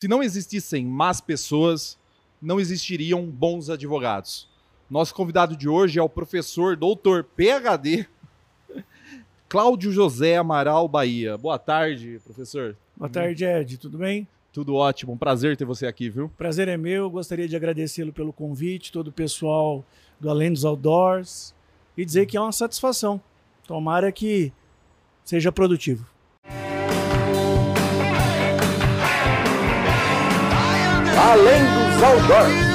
Se não existissem más pessoas, não existiriam bons advogados. Nosso convidado de hoje é o professor doutor PhD Cláudio José Amaral Bahia. Boa tarde, professor. Boa tarde, Ed. Tudo bem? Tudo ótimo. Um prazer ter você aqui, viu? Prazer é meu. Gostaria de agradecê-lo pelo convite, todo o pessoal do Além dos Outdoors e dizer que é uma satisfação. Tomara que seja produtivo. Além dos outdoors.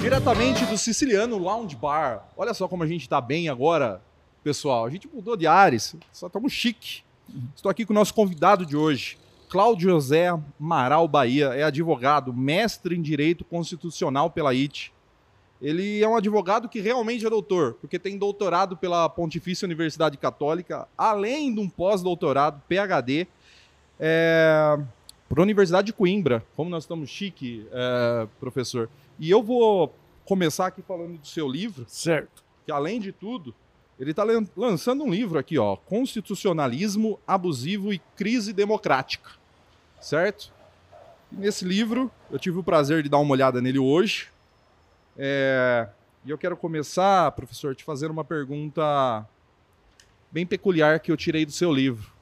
Diretamente do Siciliano Lounge Bar. Olha só como a gente tá bem agora, pessoal. A gente mudou de ares, só estamos chique. Estou aqui com o nosso convidado de hoje, Cláudio José Amaral Bahia, é advogado, mestre em Direito Constitucional pela IT. Ele é um advogado que realmente é doutor, porque tem doutorado pela Pontifícia Universidade Católica, além de um pós-doutorado, PhD, é, para a Universidade de Coimbra. Como nós estamos chique, é, professor. E eu vou começar aqui falando do seu livro. Certo. Que além de tudo, ele está lançando um livro aqui, ó, Constitucionalismo Abusivo e Crise Democrática. Certo? E nesse livro, eu tive o prazer de dar uma olhada nele hoje. É, e eu quero começar, professor, te fazer uma pergunta bem peculiar que eu tirei do seu livro.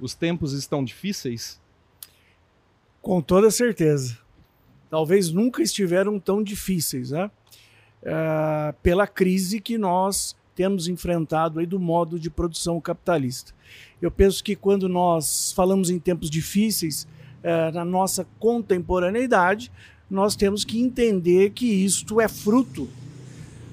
Os tempos estão difíceis? Com toda certeza. Talvez nunca estiveram tão difíceis, né? É, pela crise que nós temos enfrentado aí do modo de produção capitalista. Eu penso que quando nós falamos em tempos difíceis, é, na nossa contemporaneidade, nós temos que entender que isto é fruto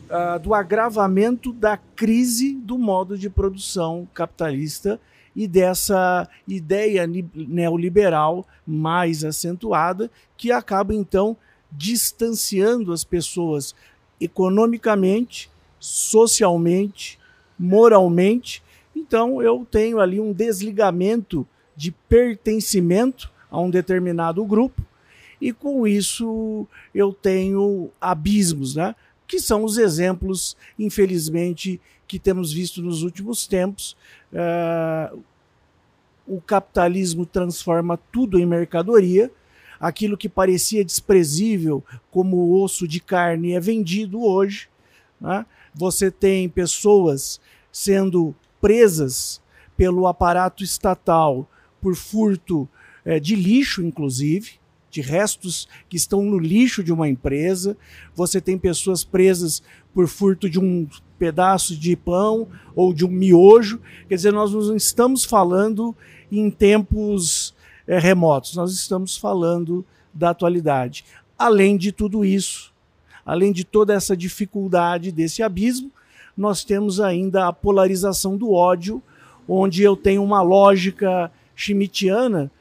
é, do agravamento da crise do modo de produção capitalista e dessa ideia neoliberal mais acentuada que acaba então distanciando as pessoas economicamente, socialmente, moralmente. Então eu tenho ali um desligamento de pertencimento a um determinado grupo e com isso eu tenho abismos, né? Que são os exemplos, infelizmente, que temos visto nos últimos tempos. Uh, o capitalismo transforma tudo em mercadoria aquilo que parecia desprezível como osso de carne é vendido hoje. Né? Você tem pessoas sendo presas pelo aparato estatal por furto é, de lixo, inclusive, de restos que estão no lixo de uma empresa. Você tem pessoas presas por furto de um pedaço de pão ou de um miojo. Quer dizer, nós não estamos falando em tempos é, remotos. Nós estamos falando da atualidade. Além de tudo isso, além de toda essa dificuldade desse abismo, nós temos ainda a polarização do ódio, onde eu tenho uma lógica schmittiana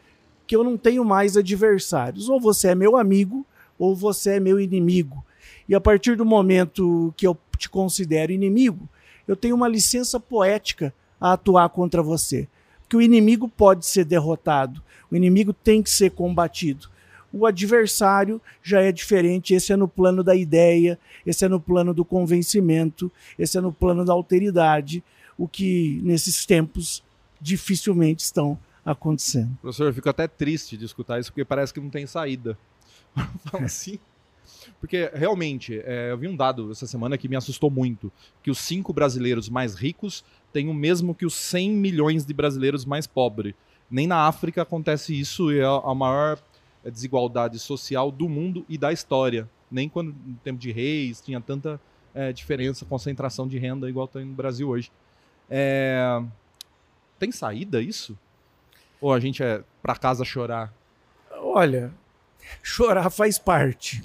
que eu não tenho mais adversários. Ou você é meu amigo, ou você é meu inimigo. E a partir do momento que eu te considero inimigo, eu tenho uma licença poética a atuar contra você. Porque o inimigo pode ser derrotado, o inimigo tem que ser combatido. O adversário já é diferente, esse é no plano da ideia, esse é no plano do convencimento, esse é no plano da alteridade, o que nesses tempos dificilmente estão acontecendo. Professor, eu fico até triste de escutar isso, porque parece que não tem saída. assim. Porque realmente, é, eu vi um dado essa semana que me assustou muito: que os cinco brasileiros mais ricos têm o mesmo que os 100 milhões de brasileiros mais pobres. Nem na África acontece isso e é a maior desigualdade social do mundo e da história. Nem quando, no tempo de reis, tinha tanta é, diferença, concentração de renda igual tem no Brasil hoje. É... Tem saída isso? Ou a gente é para casa chorar? Olha, chorar faz parte.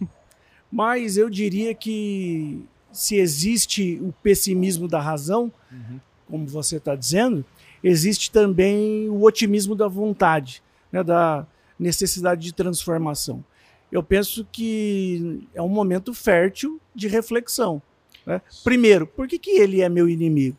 Mas eu diria que se existe o pessimismo da razão, uhum. como você está dizendo, existe também o otimismo da vontade, né, da necessidade de transformação. Eu penso que é um momento fértil de reflexão. Né? Primeiro, por que, que ele é meu inimigo?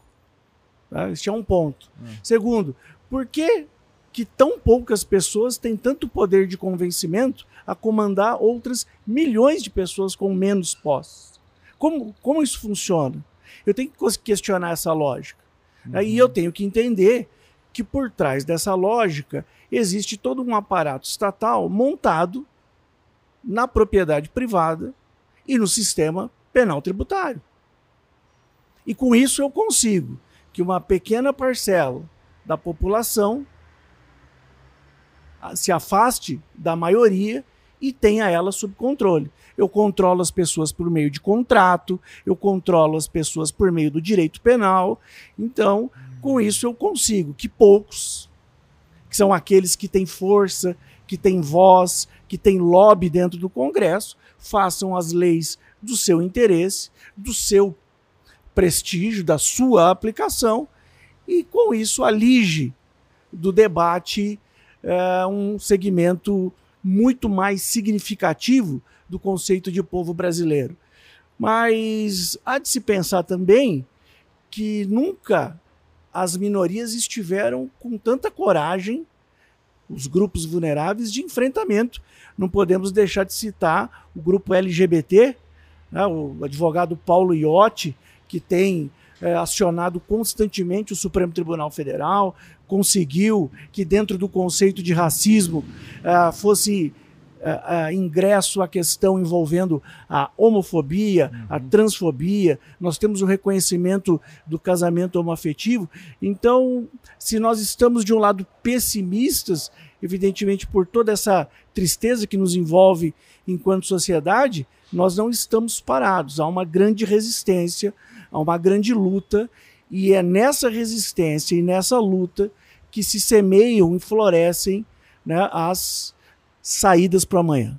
Tá? Este é um ponto. Segundo, por que, que tão poucas pessoas têm tanto poder de convencimento a comandar outras milhões de pessoas com menos posses? Como, como isso funciona? Eu tenho que questionar essa lógica. Né? E eu tenho que entender que por trás dessa lógica existe todo um aparato estatal montado na propriedade privada e no sistema penal tributário. E com isso eu consigo que uma pequena parcela da população se afaste da maioria e tenha ela sob controle. Eu controlo as pessoas por meio de contrato, eu controlo as pessoas por meio do direito penal. Então, com isso eu consigo que poucos, que são aqueles que têm força, que têm voz, que têm lobby dentro do Congresso, façam as leis do seu interesse, do seu prestígio, da sua aplicação, e com isso alige do debate é, um segmento muito mais significativo do conceito de povo brasileiro. Mas há de se pensar também que nunca as minorias estiveram com tanta coragem, os grupos vulneráveis, de enfrentamento. Não podemos deixar de citar o grupo LGBT, né, o advogado Paulo Iotti, que tem é, acionado constantemente o Supremo Tribunal Federal, conseguiu que, dentro do conceito de racismo, é, fosse é, ingresso a questão envolvendo a homofobia, uhum. a transfobia, nós temos o reconhecimento do casamento homoafetivo. Então, se nós estamos de um lado pessimistas, evidentemente por toda essa tristeza que nos envolve enquanto sociedade, nós não estamos parados. Há uma grande resistência há uma grande luta, e é nessa resistência e nessa luta que se semeiam e florescem né, as saídas para amanhã.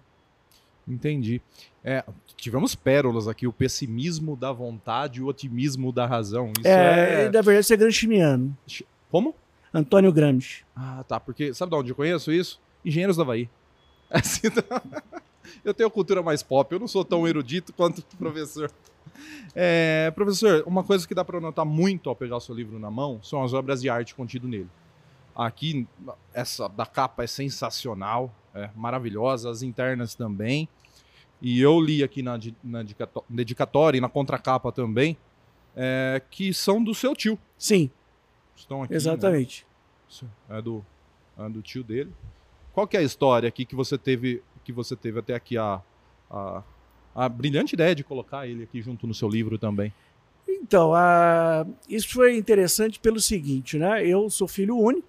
Entendi. É, tivemos pérolas aqui, o pessimismo da vontade e o otimismo da razão. Isso é, é... na verdade, isso é gramsciano. Como? Antônio Gramsci. Ah, tá, porque sabe de onde eu conheço isso? Engenheiros da Havaí. Assim, eu tenho cultura mais pop, eu não sou tão erudito quanto o professor. É, professor, uma coisa que dá para notar muito ao pegar o seu livro na mão são as obras de arte contido nele. Aqui, essa da capa é sensacional, é maravilhosa, as internas também. E eu li aqui na, na dedicatória e na contracapa também, é, que são do seu tio. Sim. Estão aqui. Exatamente. Né? É, do, é do tio dele. Qual que é a história aqui que você teve, que você teve até aqui a, a a brilhante ideia de colocar ele aqui junto no seu livro também. Então, a... isso foi interessante pelo seguinte, né? Eu sou filho único.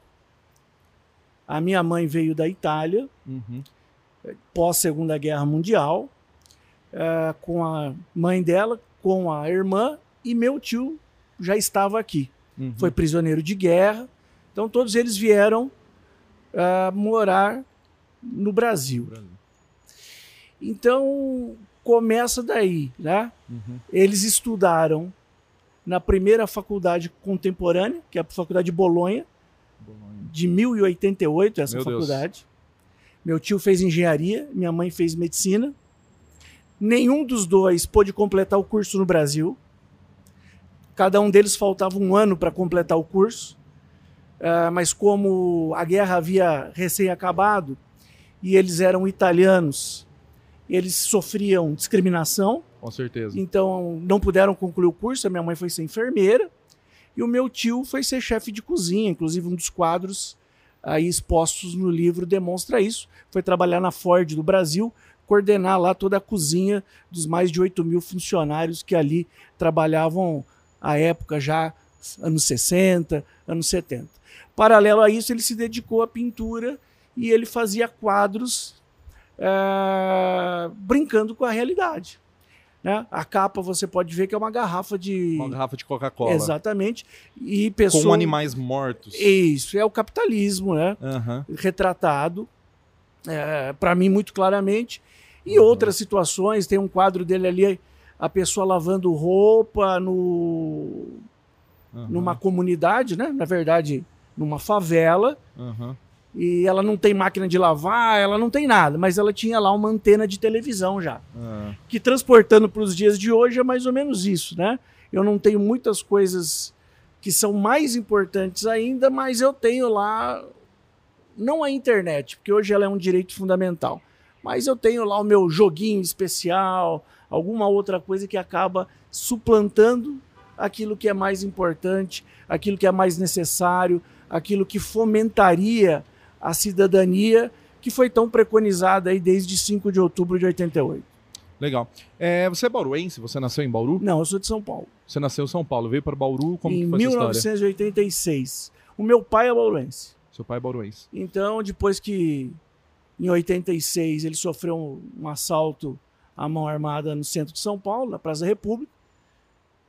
A minha mãe veio da Itália, uhum. pós Segunda Guerra Mundial, é, com a mãe dela, com a irmã e meu tio já estava aqui. Uhum. Foi prisioneiro de guerra. Então todos eles vieram é, morar no Brasil. Então, começa daí, né? Uhum. Eles estudaram na primeira faculdade contemporânea, que é a Faculdade de Bolonha. De 1088, essa Meu faculdade. Deus. Meu tio fez engenharia, minha mãe fez medicina. Nenhum dos dois pôde completar o curso no Brasil. Cada um deles faltava um ano para completar o curso. Uh, mas como a guerra havia recém acabado e eles eram italianos eles sofriam discriminação. Com certeza. Então não puderam concluir o curso. A minha mãe foi ser enfermeira e o meu tio foi ser chefe de cozinha. Inclusive, um dos quadros aí expostos no livro demonstra isso. Foi trabalhar na Ford do Brasil, coordenar lá toda a cozinha dos mais de 8 mil funcionários que ali trabalhavam à época já, anos 60, anos 70. Paralelo a isso, ele se dedicou à pintura e ele fazia quadros é, brincando com a realidade. Né? A capa você pode ver que é uma garrafa de. Uma garrafa de Coca-Cola. Exatamente. E pessoa... Com animais mortos. Isso, é o capitalismo, né? Uhum. Retratado, é, para mim, muito claramente. E uhum. outras situações, tem um quadro dele ali, a pessoa lavando roupa no, uhum. numa comunidade, né? Na verdade, numa favela. Uhum e ela não tem máquina de lavar, ela não tem nada, mas ela tinha lá uma antena de televisão já. Ah. Que transportando para os dias de hoje é mais ou menos isso, né? Eu não tenho muitas coisas que são mais importantes ainda, mas eu tenho lá não a internet, porque hoje ela é um direito fundamental, mas eu tenho lá o meu joguinho especial, alguma outra coisa que acaba suplantando aquilo que é mais importante, aquilo que é mais necessário, aquilo que fomentaria a cidadania que foi tão preconizada aí desde 5 de outubro de 88. Legal. É, você é bauruense? Você nasceu em Bauru? Não, eu sou de São Paulo. Você nasceu em São Paulo, veio para Bauru, como em que foi 1986. O meu pai é bauruense. Seu pai é bauruense. Então, depois que em 86 ele sofreu um, um assalto à mão armada no centro de São Paulo, na Praça da República,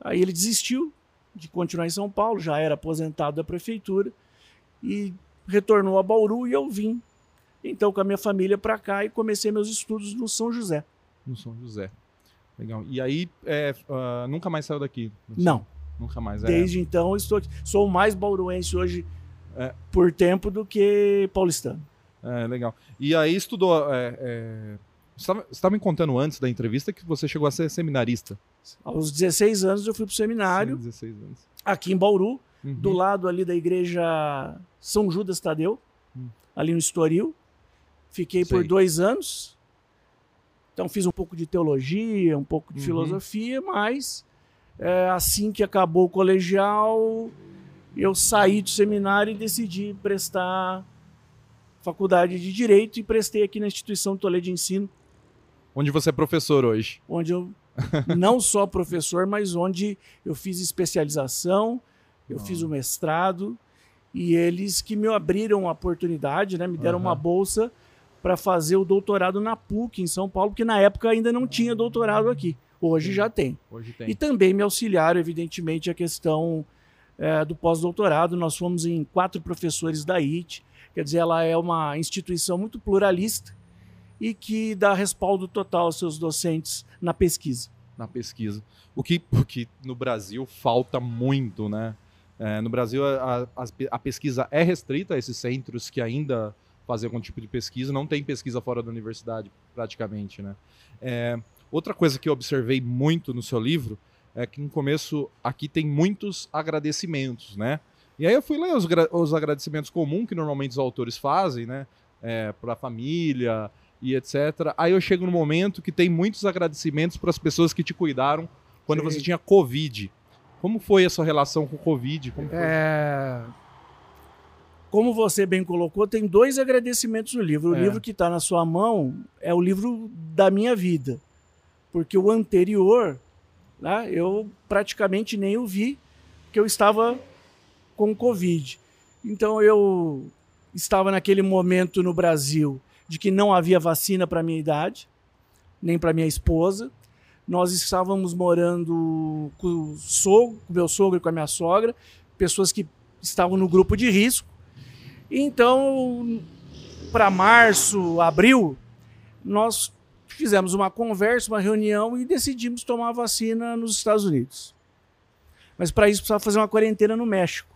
aí ele desistiu de continuar em São Paulo, já era aposentado da prefeitura e retornou a Bauru e eu vim então com a minha família para cá e comecei meus estudos no São José. No São José. Legal. E aí, é, uh, nunca mais saiu daqui? Não. Nunca mais. É... Desde então, estou aqui. Sou mais bauruense hoje é. por tempo do que paulistano. É, legal. E aí estudou. É, é... Você estava me contando antes da entrevista que você chegou a ser seminarista. Aos 16 anos eu fui para o seminário. Sim, 16 anos. Aqui em Bauru, uhum. do lado ali da igreja São Judas Tadeu, uhum. ali no Estoril. Fiquei Sei. por dois anos. Então fiz um pouco de teologia, um pouco de uhum. filosofia, mas é, assim que acabou o colegial, eu saí do seminário e decidi prestar faculdade de Direito e prestei aqui na instituição Toledo de Ensino. Onde você é professor hoje? Onde eu não só professor, mas onde eu fiz especialização, eu fiz o mestrado e eles que me abriram a oportunidade, né, me deram uhum. uma bolsa para fazer o doutorado na PUC em São Paulo, porque na época ainda não tinha doutorado aqui. Hoje já tem. Hoje tem. E também me auxiliaram, evidentemente, a questão é, do pós-doutorado. Nós fomos em quatro professores da IT. Quer dizer, ela é uma instituição muito pluralista e que dá respaldo total aos seus docentes na pesquisa. Na pesquisa. O que, o que no Brasil falta muito, né? É, no Brasil, a, a, a pesquisa é restrita a esses centros que ainda fazer algum tipo de pesquisa. Não tem pesquisa fora da universidade, praticamente, né? É, outra coisa que eu observei muito no seu livro é que no começo aqui tem muitos agradecimentos, né? E aí eu fui ler os, os agradecimentos comuns que normalmente os autores fazem, né? É, para a família e etc. Aí eu chego no momento que tem muitos agradecimentos para as pessoas que te cuidaram quando Sim. você tinha Covid. Como foi a sua relação com o Covid? É como você bem colocou, tem dois agradecimentos no livro. O é. livro que está na sua mão é o livro da minha vida. Porque o anterior, né, eu praticamente nem o vi, porque eu estava com Covid. Então eu estava naquele momento no Brasil de que não havia vacina para minha idade, nem para minha esposa. Nós estávamos morando com o sogro, com meu sogro e com a minha sogra, pessoas que estavam no grupo de risco. Então, para março, abril, nós fizemos uma conversa, uma reunião e decidimos tomar a vacina nos Estados Unidos. Mas para isso precisava fazer uma quarentena no México.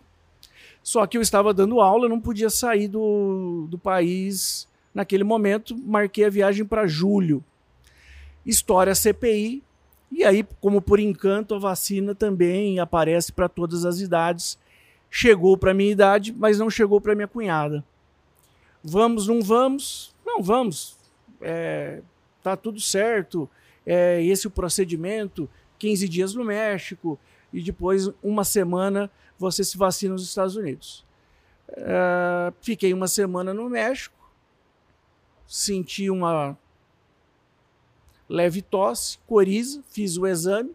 Só que eu estava dando aula, não podia sair do, do país naquele momento. Marquei a viagem para julho. História CPI. E aí, como por encanto, a vacina também aparece para todas as idades chegou para minha idade, mas não chegou para minha cunhada. Vamos, não vamos? Não vamos. É, tá tudo certo. É esse o procedimento. 15 dias no México e depois uma semana você se vacina nos Estados Unidos. É, fiquei uma semana no México, senti uma leve tosse, coriza, fiz o exame,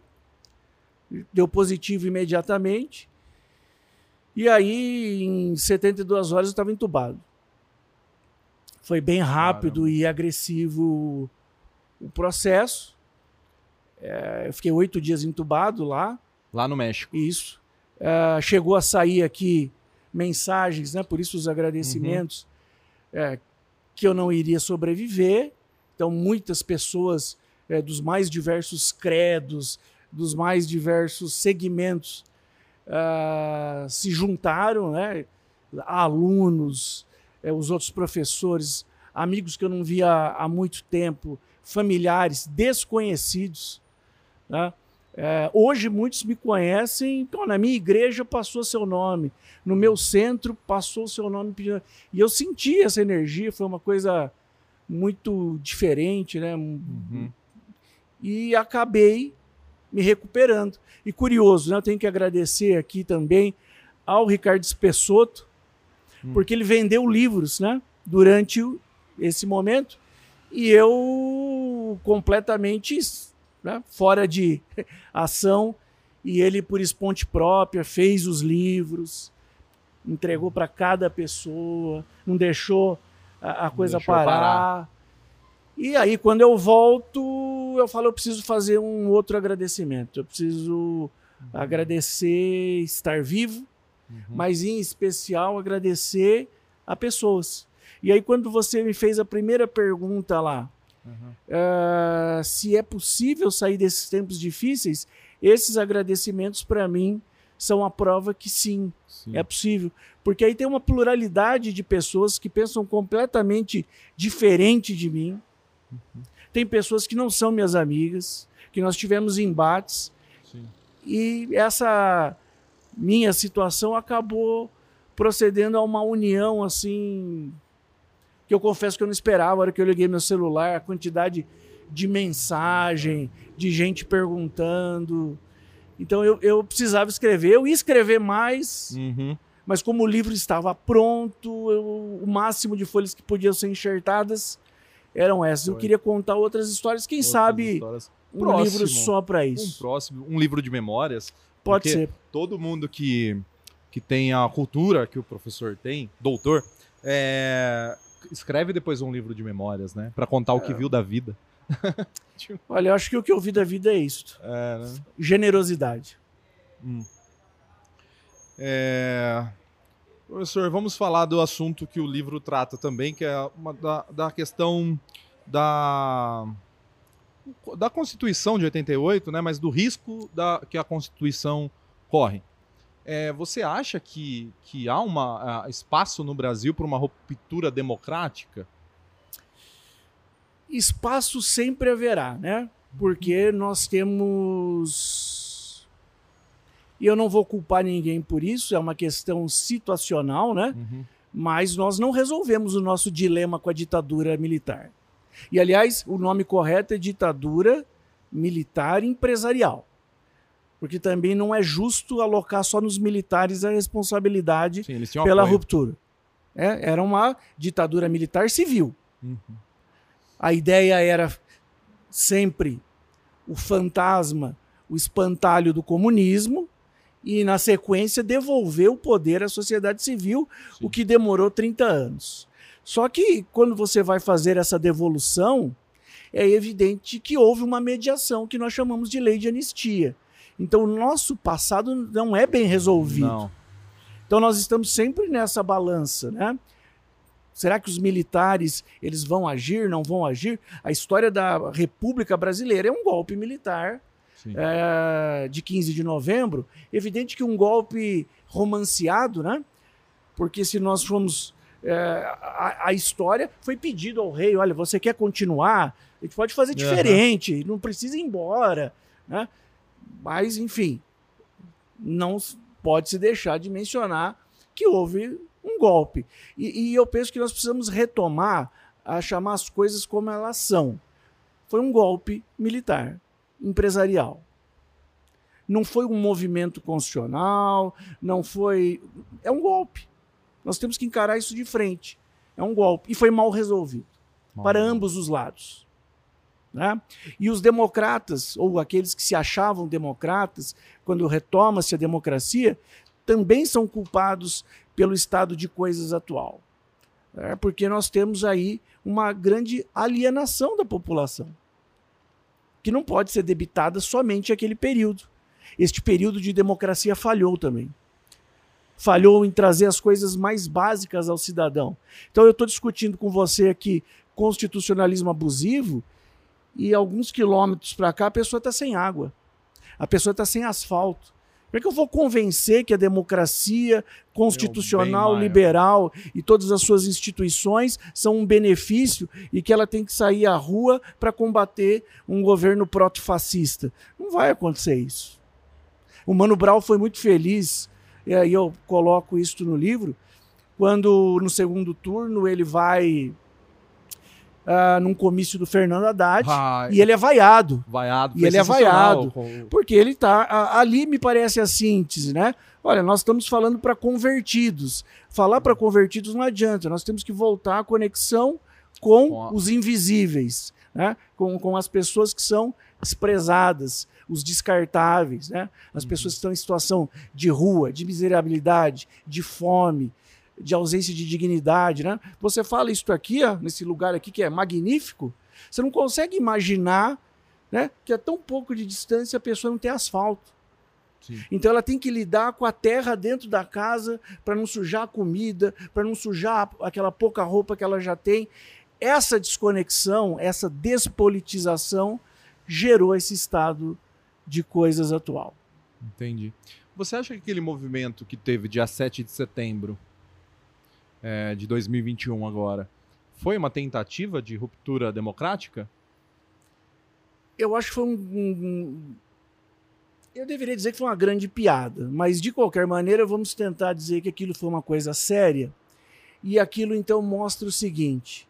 deu positivo imediatamente e aí, em 72 horas, eu estava entubado. Foi bem rápido Caramba. e agressivo o processo. É, eu fiquei oito dias entubado lá. Lá no México. Isso. É, chegou a sair aqui mensagens, né? Por isso os agradecimentos, uhum. é, que eu não iria sobreviver. Então, muitas pessoas é, dos mais diversos credos, dos mais diversos segmentos uh, se juntaram, né? alunos, eh, os outros professores, amigos que eu não via há muito tempo, familiares, desconhecidos, né? É, hoje muitos me conhecem, então na minha igreja passou seu nome, no meu centro passou seu nome e eu senti essa energia, foi uma coisa muito diferente, né? Uhum. E acabei me recuperando. E curioso, né? Eu tenho que agradecer aqui também ao Ricardo Spessotto, hum. porque ele vendeu livros, né? Durante esse momento e eu completamente né, fora de ação e ele por esponte própria fez os livros, entregou para cada pessoa, não deixou a, a coisa deixou parar. parar. E aí quando eu volto, eu falo eu preciso fazer um outro agradecimento. Eu preciso uhum. agradecer estar vivo, uhum. mas em especial agradecer a pessoas. E aí, quando você me fez a primeira pergunta lá, uhum. uh, se é possível sair desses tempos difíceis, esses agradecimentos, para mim, são a prova que sim, sim, é possível. Porque aí tem uma pluralidade de pessoas que pensam completamente diferente de mim. Uhum. Tem pessoas que não são minhas amigas, que nós tivemos embates. Sim. E essa minha situação acabou procedendo a uma união assim que eu confesso que eu não esperava. A hora que eu liguei meu celular, a quantidade de mensagem, de gente perguntando. Então eu, eu precisava escrever, eu ia escrever mais, uhum. mas como o livro estava pronto, eu, o máximo de folhas que podiam ser enxertadas eram essas. Foi. Eu queria contar outras histórias, quem outras sabe histórias. um próximo, livro só para isso. Um próximo, um livro de memórias. Pode ser. Todo mundo que, que tem a cultura que o professor tem, doutor, é, escreve depois um livro de memórias, né? Para contar é. o que é. viu da vida. Olha, eu acho que o que eu vi da vida é isso. É, né? Generosidade. Hum. É... Professor, vamos falar do assunto que o livro trata também, que é uma, da, da questão da, da Constituição de 88, né, mas do risco da, que a Constituição corre. É, você acha que, que há uma, uh, espaço no Brasil para uma ruptura democrática? Espaço sempre haverá, né? Porque nós temos. E eu não vou culpar ninguém por isso, é uma questão situacional, né? Uhum. Mas nós não resolvemos o nosso dilema com a ditadura militar. E, aliás, o nome correto é ditadura militar empresarial porque também não é justo alocar só nos militares a responsabilidade Sim, pela apoio. ruptura. É, era uma ditadura militar civil. Uhum. A ideia era sempre o fantasma, o espantalho do comunismo, e, na sequência, devolver o poder à sociedade civil, Sim. o que demorou 30 anos. Só que, quando você vai fazer essa devolução, é evidente que houve uma mediação que nós chamamos de lei de anistia. Então, o nosso passado não é bem resolvido. Não. Então, nós estamos sempre nessa balança, né? Será que os militares eles vão agir, não vão agir? A história da República Brasileira é um golpe militar é, de 15 de novembro. Evidente que um golpe romanceado, né? Porque se nós formos. É, a, a, história foi pedido ao rei: olha, você quer continuar? A gente pode fazer diferente, uhum. não precisa ir embora. Né? Mas, enfim, não pode se deixar de mencionar que houve um golpe. E, e, eu penso que nós precisamos retomar a chamar as coisas como elas são. Foi um golpe militar, empresarial. Não foi um movimento constitucional, não foi. É um golpe. Nós temos que encarar isso de frente. É um golpe. E foi mal resolvido mal para ambos os lados. Né? E os democratas, ou aqueles que se achavam democratas, quando retoma-se a democracia, também são culpados pelo estado de coisas atual. Né? Porque nós temos aí uma grande alienação da população, que não pode ser debitada somente aquele período. Este período de democracia falhou também. Falhou em trazer as coisas mais básicas ao cidadão. Então, eu estou discutindo com você aqui constitucionalismo abusivo e alguns quilômetros para cá a pessoa está sem água, a pessoa está sem asfalto. Como é que eu vou convencer que a democracia constitucional, maior. liberal e todas as suas instituições são um benefício e que ela tem que sair à rua para combater um governo proto-fascista? Não vai acontecer isso. O Mano Brown foi muito feliz, e aí eu coloco isso no livro, quando no segundo turno ele vai ah, num comício do Fernando Haddad Ah, e ele é vaiado. vaiado, e ele é vaiado. com- Porque ele tá. a- ali me parece a síntese, né? Olha, nós estamos falando para convertidos. Falar para convertidos não adianta. Nós temos que voltar à conexão com Com a- os invisíveis, né? Com, com as pessoas que são desprezadas, os descartáveis, né? As pessoas que estão em situação de rua, de miserabilidade, de fome, de ausência de dignidade, né? Você fala isso aqui, ó, nesse lugar aqui que é magnífico, você não consegue imaginar né? Que a tão pouco de distância a pessoa não tem asfalto. Sim. Então ela tem que lidar com a terra dentro da casa para não sujar a comida, para não sujar aquela pouca roupa que ela já tem. Essa desconexão, essa despolitização gerou esse estado de coisas atual. Entendi. Você acha que aquele movimento que teve dia 7 de setembro é, de 2021 agora foi uma tentativa de ruptura democrática? Eu acho que foi um, um- Eu deveria dizer que foi uma grande piada, mas de qualquer maneira vamos tentar dizer que aquilo foi uma coisa séria. E aquilo então mostra o seguinte: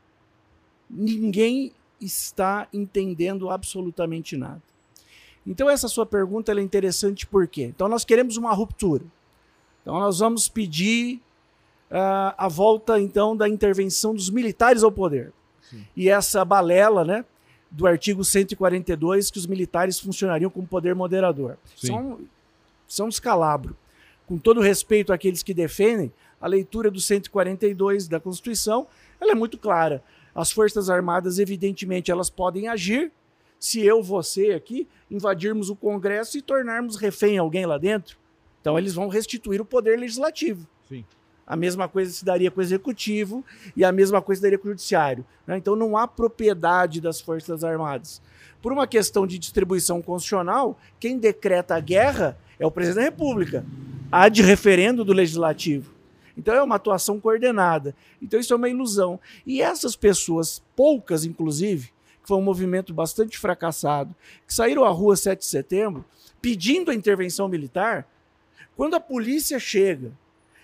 ninguém está entendendo absolutamente nada. Então essa sua pergunta é interessante por quê? Então nós queremos uma ruptura. Então nós vamos pedir ah, a volta então da intervenção dos militares ao poder. Sim. E essa balela, né, do artigo 142 que os militares funcionariam como poder moderador. Sim. São são um descalabro. Com todo respeito àqueles que defendem, a leitura do 142 da Constituição, ela é muito clara. As Forças Armadas, evidentemente, elas podem agir se eu, você aqui, invadirmos o Congresso e tornarmos refém alguém lá dentro. Então eles vão restituir o poder legislativo. Sim. A mesma coisa se daria com o executivo e a mesma coisa se daria com o judiciário. né? Então não há propriedade das Forças Armadas. Por uma questão de distribuição constitucional, quem decreta a guerra é o presidente da República. Há de referendo do legislativo. Então é uma atuação coordenada. Então isso é uma ilusão. E essas pessoas, poucas inclusive, que foi um movimento bastante fracassado, que saíram à rua 7 de setembro pedindo a intervenção militar, quando a polícia chega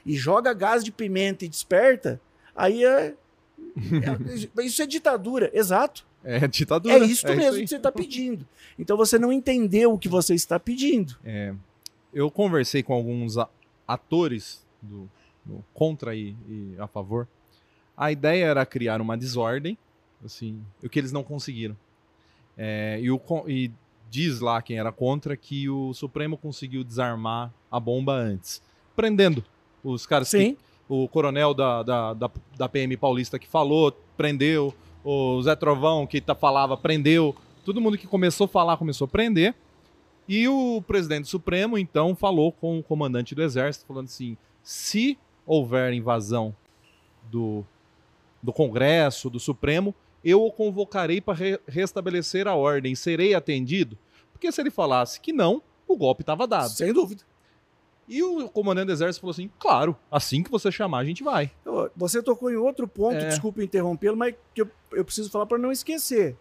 e joga gás de pimenta e desperta, aí é, é- isso é ditadura, exato. É ditadura. É isso é mesmo aí. que você está pedindo. Então você não entendeu o que você está pedindo. É, eu conversei com alguns atores do, do contra e, e a favor. A ideia era criar uma desordem, assim, o que eles não conseguiram. É, e, o, e diz lá quem era contra que o Supremo conseguiu desarmar a bomba antes, prendendo os caras que Sim. o coronel da, da, da, da PM paulista que falou, prendeu. O Zé Trovão que tá, falava, prendeu. Todo mundo que começou a falar começou a prender. E o presidente Supremo, então, falou com o comandante do Exército, falando assim: se houver invasão do, do Congresso, do Supremo, eu o convocarei para re- restabelecer a ordem. Serei atendido? Porque se ele falasse que não, o golpe estava dado. Sem dúvida. E o comandante do Exército falou assim: claro, assim que você chamar, a gente vai. Você tocou em outro ponto, É. desculpe interrompê-lo, mas que eu, eu preciso falar para não esquecer.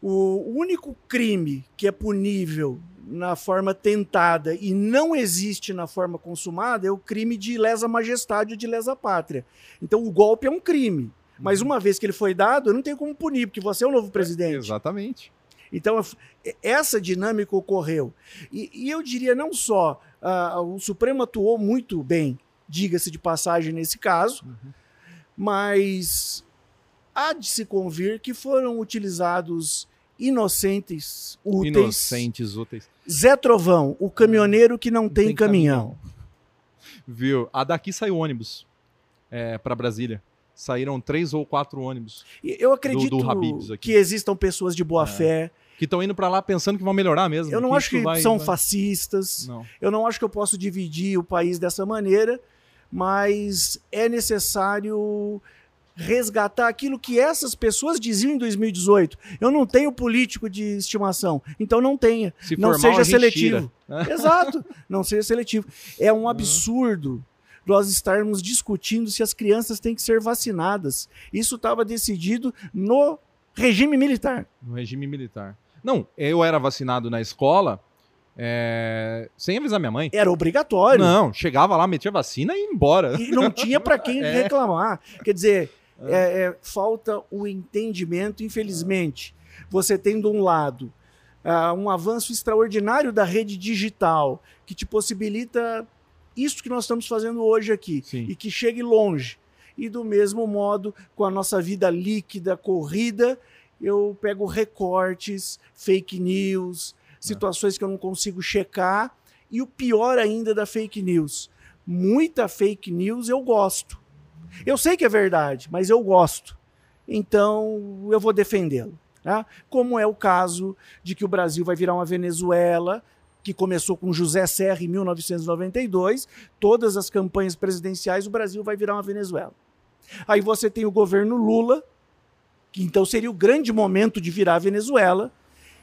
O único crime que é punível na forma tentada e não existe na forma consumada é o crime de lesa majestade ou de lesa pátria. Então o golpe é um crime. Mas uma vez que ele foi dado, eu não tenho como punir, porque você é o novo presidente. Exatamente. Então, essa dinâmica ocorreu. E, e eu diria não só, ah, o Supremo atuou muito bem, diga-se de passagem nesse caso, mas há de se convir que foram utilizados inocentes, úteis. Inocentes, úteis. Zé Trovão, o caminhoneiro que não, tem, tem caminhão. Viu? A daqui saiu ônibus é, para Brasília. Saíram três ou quatro ônibus Eu acredito do Habib's aqui. que existam pessoas de boa É. fé. que estão indo para lá pensando que vão melhorar mesmo. Eu não acho isso que vai- são vai- fascistas. Não. Eu não acho que eu posso dividir o país dessa maneira, mas é necessário resgatar aquilo que essas pessoas diziam em 2018. Eu não tenho político de estimação, então não tenha. Se não seja seletivo. Exato, não seja seletivo. É Uhum. um absurdo nós estarmos discutindo se as crianças têm que ser vacinadas. Isso estava decidido no regime militar. No regime militar. Não, eu era vacinado na escola é, sem avisar minha mãe. Era obrigatório. Não, chegava lá, metia vacina e ia embora. E não tinha para quem É. reclamar. Quer dizer, é, é, falta o entendimento, infelizmente. Você tem, de um lado, ah, um avanço extraordinário da rede digital, que te possibilita isso que nós estamos fazendo hoje aqui, Sim. e que chegue longe. E, do mesmo modo, com a nossa vida líquida, corrida, eu pego recortes, fake news, situações que eu não consigo checar. E o pior ainda da fake news, muita fake news eu gosto. Eu sei que é verdade, mas eu gosto. Então eu vou defendê-lo. Tá? Como é o caso de que o Brasil vai virar uma Venezuela, que começou com José Serra em 1992. Todas as campanhas presidenciais, o Brasil vai virar uma Venezuela. Aí você tem o governo Lula, que então seria o grande momento de virar a Venezuela,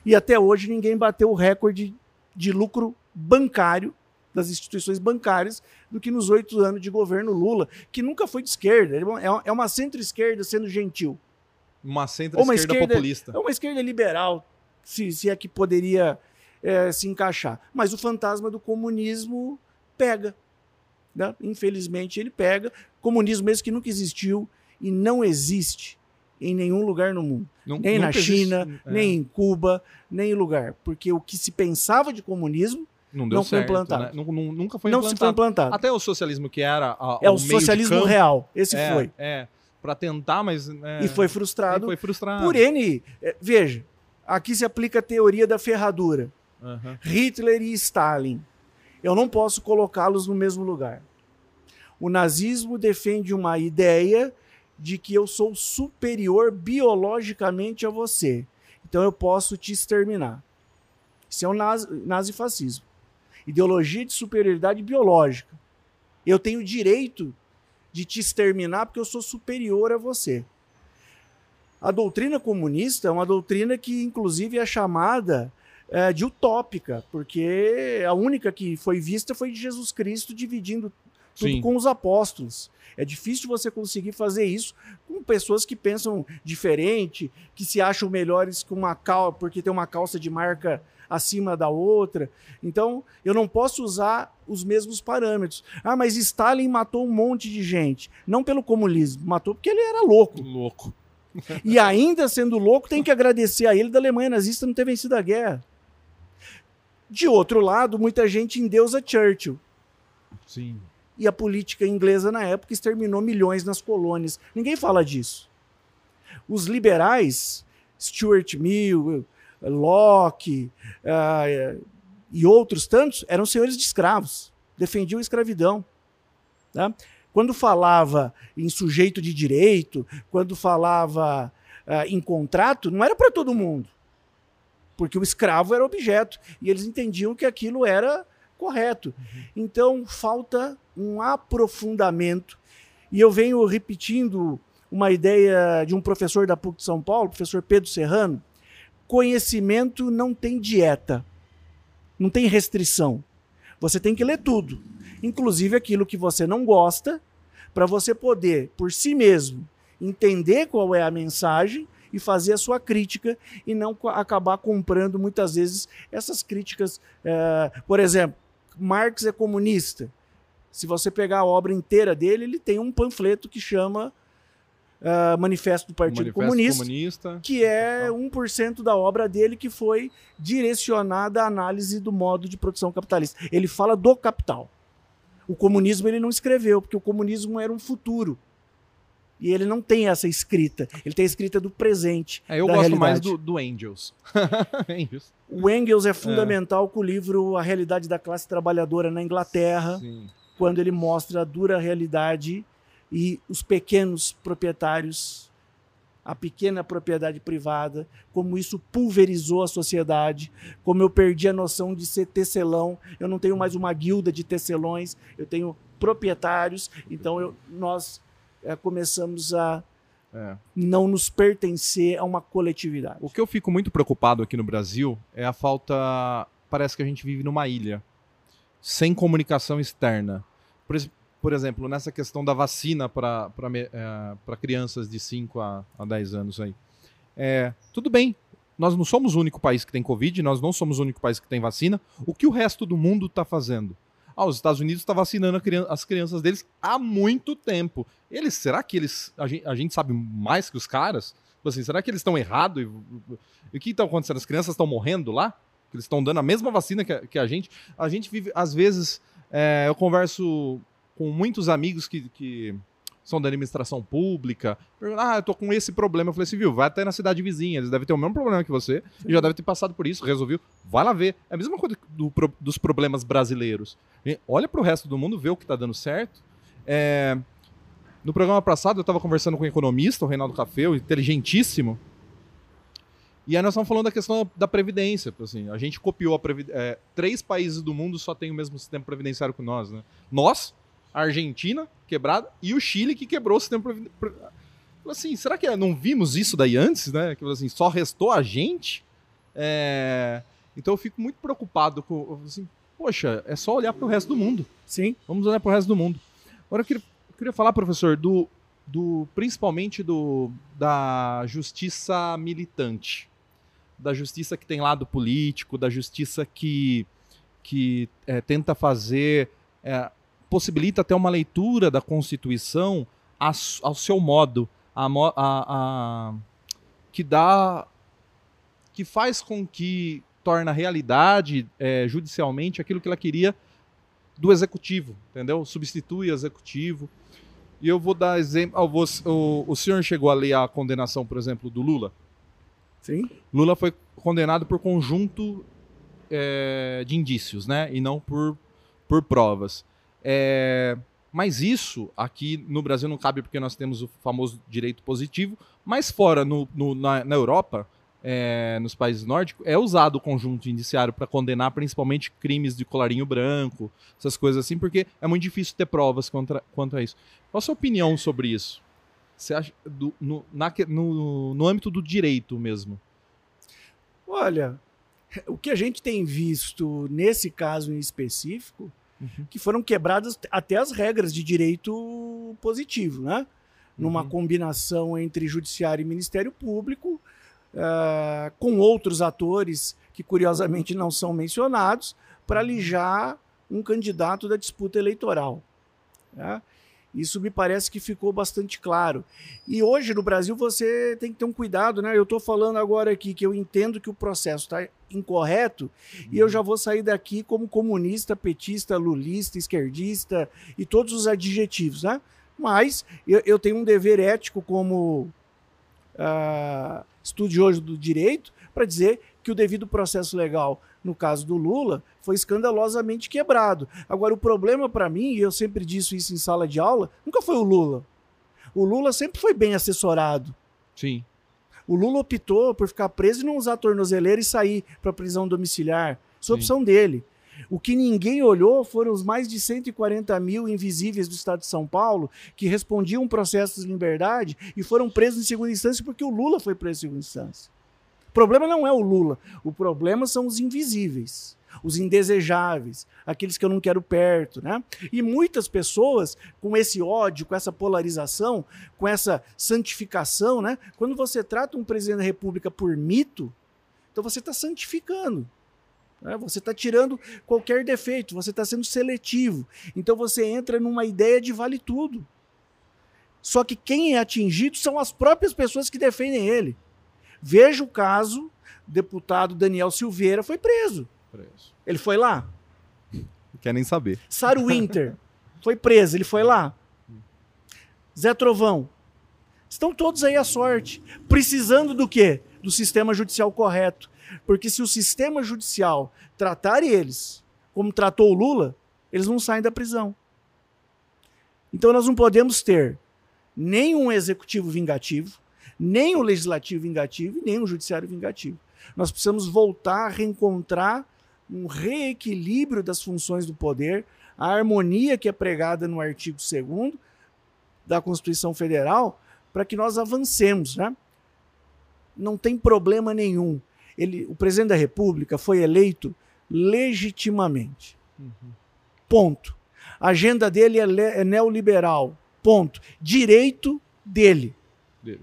e até hoje ninguém bateu o recorde de lucro bancário das instituições bancárias do que nos oito anos de governo Lula, que nunca foi de esquerda, é uma- é uma centro-esquerda sendo gentil. Uma centro-esquerda esquerda- populista. É uma esquerda liberal, se, se é que poderia é, se encaixar. Mas o fantasma do comunismo pega. né? Infelizmente, ele pega. Comunismo mesmo que nunca existiu e não existe em nenhum lugar no mundo. Nun- Nem na nunca existe- China, é, nem em Cuba, nem em lugar. Porque o que se pensava de comunismo não, deu não foi certo, implantado. né? Nu- nu- Nunca foi não implantado. se foi implantado. Até o socialismo que era a- é o, socialismo real. Esse é, foi. É, pra tentar, mas... é, E foi e frustrado foi frustrado. por N. é, Veja, aqui se aplica a teoria da ferradura. Aham. Hitler e Stalin. Eu não posso colocá-los no mesmo lugar. O nazismo defende uma ideia de que eu sou superior biologicamente a você. Então eu posso te exterminar. Isso é o nazi- nazifascismo. Ideologia de superioridade biológica. Eu tenho o direito de te exterminar porque eu sou superior a você. A doutrina comunista é uma doutrina que, inclusive, é chamada é, de utópica, porque a única que foi vista foi de Jesus Cristo dividindo tudo Sim. com os apóstolos. É difícil você conseguir fazer isso com pessoas que pensam diferente, que se acham melhores com uma calça, porque tem uma calça de marca acima da outra. Então, eu não posso usar os mesmos parâmetros. Ah, mas Stalin matou um monte de gente. Não pelo comunismo, matou porque ele era louco. Louco. E ainda sendo louco, tem que agradecer a ele da Alemanha nazista não ter vencido a guerra. De outro lado, muita gente endeusa Churchill. Sim. E a política inglesa na época exterminou milhões nas colônias. Ninguém fala disso. Os liberais, Stuart Mill, Locke ah, e outros tantos, eram senhores de escravos, defendiam a escravidão. tá? Quando falava em sujeito de direito, quando falava ah, em contrato, não era para todo mundo. Porque o escravo era objeto. E eles entendiam que aquilo era correto. Então, falta um aprofundamento. E eu venho repetindo uma ideia de um professor da PUC de São Paulo, professor Pedro Serrano. Conhecimento não tem dieta, não tem restrição. Você tem que ler tudo, inclusive aquilo que você não gosta, para você poder, por si mesmo, entender qual é a mensagem e fazer a sua crítica e não acabar comprando muitas vezes essas críticas. eh, por exemplo, Marx é comunista. Se você pegar a obra inteira dele, ele tem um panfleto que chama ah, Manifesto do Partido Manifesto Comunista, Comunista. que é 1% da obra dele que foi direcionada à análise do modo de produção capitalista. Ele fala do capital. O comunismo ele não escreveu, porque o comunismo era um futuro. E ele não tem essa escrita. Ele tem a escrita do presente. É, eu da gosto mais realidade. do, do Angels. Angels. O Engels é fundamental com o livro A Realidade da Classe Trabalhadora na Inglaterra, Sim. quando ele mostra a dura realidade e os pequenos proprietários, a pequena propriedade privada, como isso pulverizou a sociedade, como eu perdi a noção de ser tecelão, eu não tenho mais uma guilda de tecelões, eu tenho proprietários, então eu- nós eh, começamos a É. não nos pertencer a uma coletividade. O que eu fico muito preocupado aqui no Brasil é a falta. Parece que a gente vive numa ilha, sem comunicação externa. Por, por exemplo, nessa questão da vacina para crianças de 5 a, a 10 anos aí. É, tudo bem, nós não somos o único país que tem Covid, nós não somos o único país que tem vacina. O que o resto do mundo está fazendo? Ah, os Estados Unidos está vacinando a crian- as crianças deles há muito tempo. Eles, será que eles. A gente, a gente sabe mais que os caras? Tipo Assim, será que eles estão errados? E, o que está acontecendo? As crianças estão morrendo lá? Eles estão dando a mesma vacina que a, que a gente. A gente vive, às vezes, é, eu converso com muitos amigos que, que são da administração pública. Ah, eu tô com esse problema. Eu falei assim, viu, vai até na cidade vizinha. Eles devem ter o mesmo problema que você. E já deve ter passado por isso, resolveu. Vai lá ver. É a mesma coisa do dos problemas brasileiros. Olha pro resto do mundo, vê o que tá dando certo. É, No programa passado, eu estava conversando com um economista, o Reinaldo Cafeu, inteligentíssimo. E aí nós estamos falando da questão da previdência. Assim, a gente copiou a previdência. três países do mundo só têm o mesmo sistema previdenciário que nós, né? Nós, a Argentina, quebrada, e o Chile, que quebrou o sistema previdenciário. Assim, será que não vimos isso daí antes, né? Que assim, só restou a gente? É, Então eu fico muito preocupado com. Assim, Poxa, é só olhar para o resto do mundo. Sim, Vamos olhar para o resto do mundo. Agora eu queria, eu queria falar, professor, do, do principalmente do da justiça militante, da justiça que tem lado político, da justiça que que é, tenta fazer é, possibilita até uma leitura da Constituição a ao seu modo, a, a- que dá que faz com que torna realidade é, judicialmente aquilo que ela queria do executivo, entendeu? Substitui o executivo. E eu vou dar exemplo. o, o senhor chegou a ler a condenação, por exemplo, do Lula? sim. Lula foi condenado por conjunto é, de indícios, né? E não por, por provas. É, mas isso aqui no Brasil não cabe porque nós temos o famoso direito positivo, mas fora no, no- na, na Europa, é, nos países nórdicos, é usado o conjunto indiciário para condenar principalmente crimes de colarinho branco, essas coisas assim, porque é muito difícil ter provas contra, quanto a isso. Qual a sua opinião sobre isso? Você acha do- no, na no- no âmbito do direito mesmo? Olha, o que a gente tem visto nesse caso em específico, Uhum. que foram quebradas até as regras de direito positivo, né? Numa Uhum. combinação entre judiciário e Ministério Público, ah, com outros atores que curiosamente não são mencionados, para alijar um candidato da disputa eleitoral. né? Isso me parece que ficou bastante claro. E hoje no Brasil você tem que ter um cuidado, né? Eu estou falando agora aqui que eu entendo que o processo está incorreto e eu já vou sair daqui como comunista, petista, lulista, esquerdista e todos os adjetivos, né? Mas eu, eu tenho um dever ético como ah, estudioso do direito para dizer que o devido processo legal, no caso do Lula, foi escandalosamente quebrado. Agora, o problema para mim, e eu sempre disse isso em sala de aula, nunca foi o Lula. O Lula sempre foi bem assessorado. Sim. O Lula optou por ficar preso e não usar tornozeleira e sair para prisão domiciliar. Isso é opção dele. O que ninguém olhou foram os mais de 140 mil invisíveis do estado de São Paulo que respondiam processos de liberdade e foram presos em segunda instância porque o Lula foi preso em segunda instância. Problema não é o Lula, o problema são os invisíveis, os indesejáveis, aqueles que eu não quero perto, né? E muitas pessoas com esse ódio, com essa polarização, com essa santificação, né? Quando você trata um presidente da República por mito, então você está santificando. né? Você está tirando qualquer defeito, você está sendo seletivo. Então você entra numa ideia de vale tudo. Só que quem é atingido são as próprias pessoas que defendem ele. Veja o caso, deputado Daniel Silveira foi preso. Preso. Ele foi lá. Não quer nem saber. Saro Winter foi preso, ele foi lá. Zé Trovão. Estão todos aí à sorte. Precisando do quê? Do sistema judicial correto. Porque se o sistema judicial tratar eles como tratou o Lula, eles não saem da prisão. Então nós não podemos ter nem um executivo vingativo, nem o legislativo vingativo e nem o judiciário vingativo. Nós precisamos voltar a reencontrar um reequilíbrio das funções do poder, a harmonia que é pregada no artigo 2 da Constituição Federal, para que nós avancemos. Né? Não tem problema nenhum. Ele, o presidente da República foi eleito legitimamente. Uhum. Ponto. A agenda dele é, é neoliberal. Ponto. Direito dele. dele.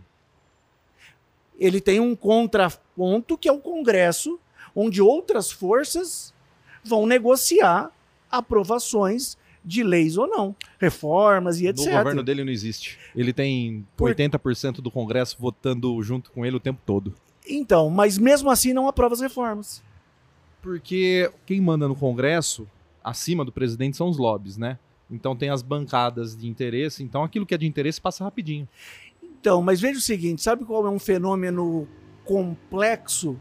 Ele tem um contraponto que é o Congresso, onde outras forças vão negociar aprovações de leis ou não, reformas e etc. No governo dele não existe. Ele tem Por... 80% do Congresso votando junto com ele o tempo todo. Então, mas mesmo assim não aprova as reformas. Porque quem manda no Congresso, acima do presidente, são os lobbies, né? Então tem as bancadas de interesse, então aquilo que é de interesse passa rapidinho. Então, mas veja o seguinte, sabe qual é um fenômeno complexo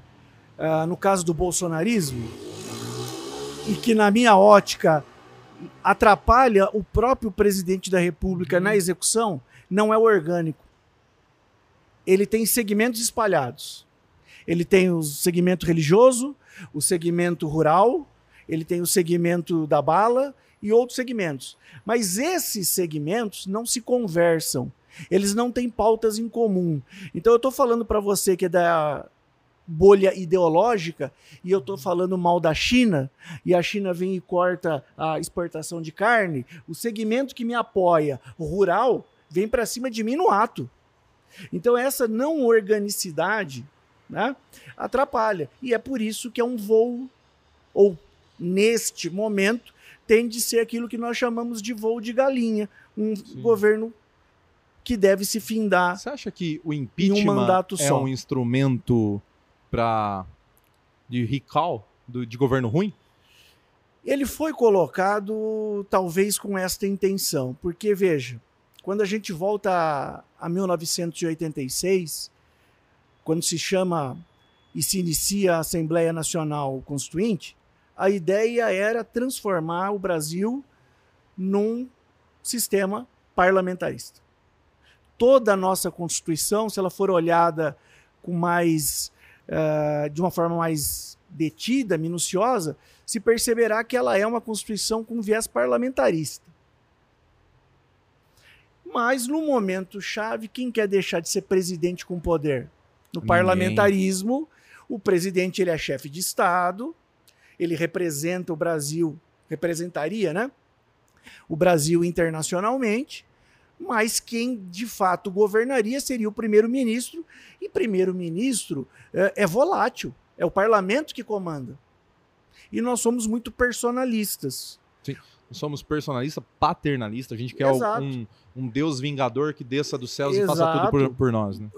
uh, no caso do bolsonarismo? E que na minha ótica atrapalha o próprio presidente da República na execução, não é o orgânico. Ele tem segmentos espalhados. Ele tem o segmento religioso, o segmento rural, ele tem o segmento da bala e outros segmentos. Mas esses segmentos não se conversam. Eles não têm pautas em comum. Então eu estou falando para você que é da bolha ideológica e eu estou falando mal da China e a China vem e corta a exportação de carne, o segmento que me apoia, rural, vem para cima de mim no ato. Então essa não organicidade né, atrapalha. E é por isso que é um voo, ou neste momento, tem de ser aquilo que nós chamamos de voo de galinha. Um Sim. governo que deve se findar. Você acha que o impeachment um mandato é só. um instrumento para de recall do, de governo ruim? Ele foi colocado talvez com esta intenção, porque veja, quando a gente volta a, a 1986, quando se chama e se inicia a Assembleia Nacional Constituinte, a ideia era transformar o Brasil num sistema parlamentarista. Toda a nossa Constituição, se ela for olhada com mais, uh, de uma forma mais detida, minuciosa, se perceberá que ela é uma Constituição com viés parlamentarista. Mas no momento chave, quem quer deixar de ser presidente com poder? No Ninguém. parlamentarismo, o presidente ele é chefe de Estado, ele representa o Brasil, representaria, né? O Brasil internacionalmente, mas quem de fato governaria seria o primeiro-ministro, e primeiro-ministro é, é volátil, é o parlamento que comanda. E nós somos muito personalistas. Sim somos personalistas, paternalistas, a gente quer um, um, Deus vingador que desça dos céus Exato. e faça tudo por, por nós. Né?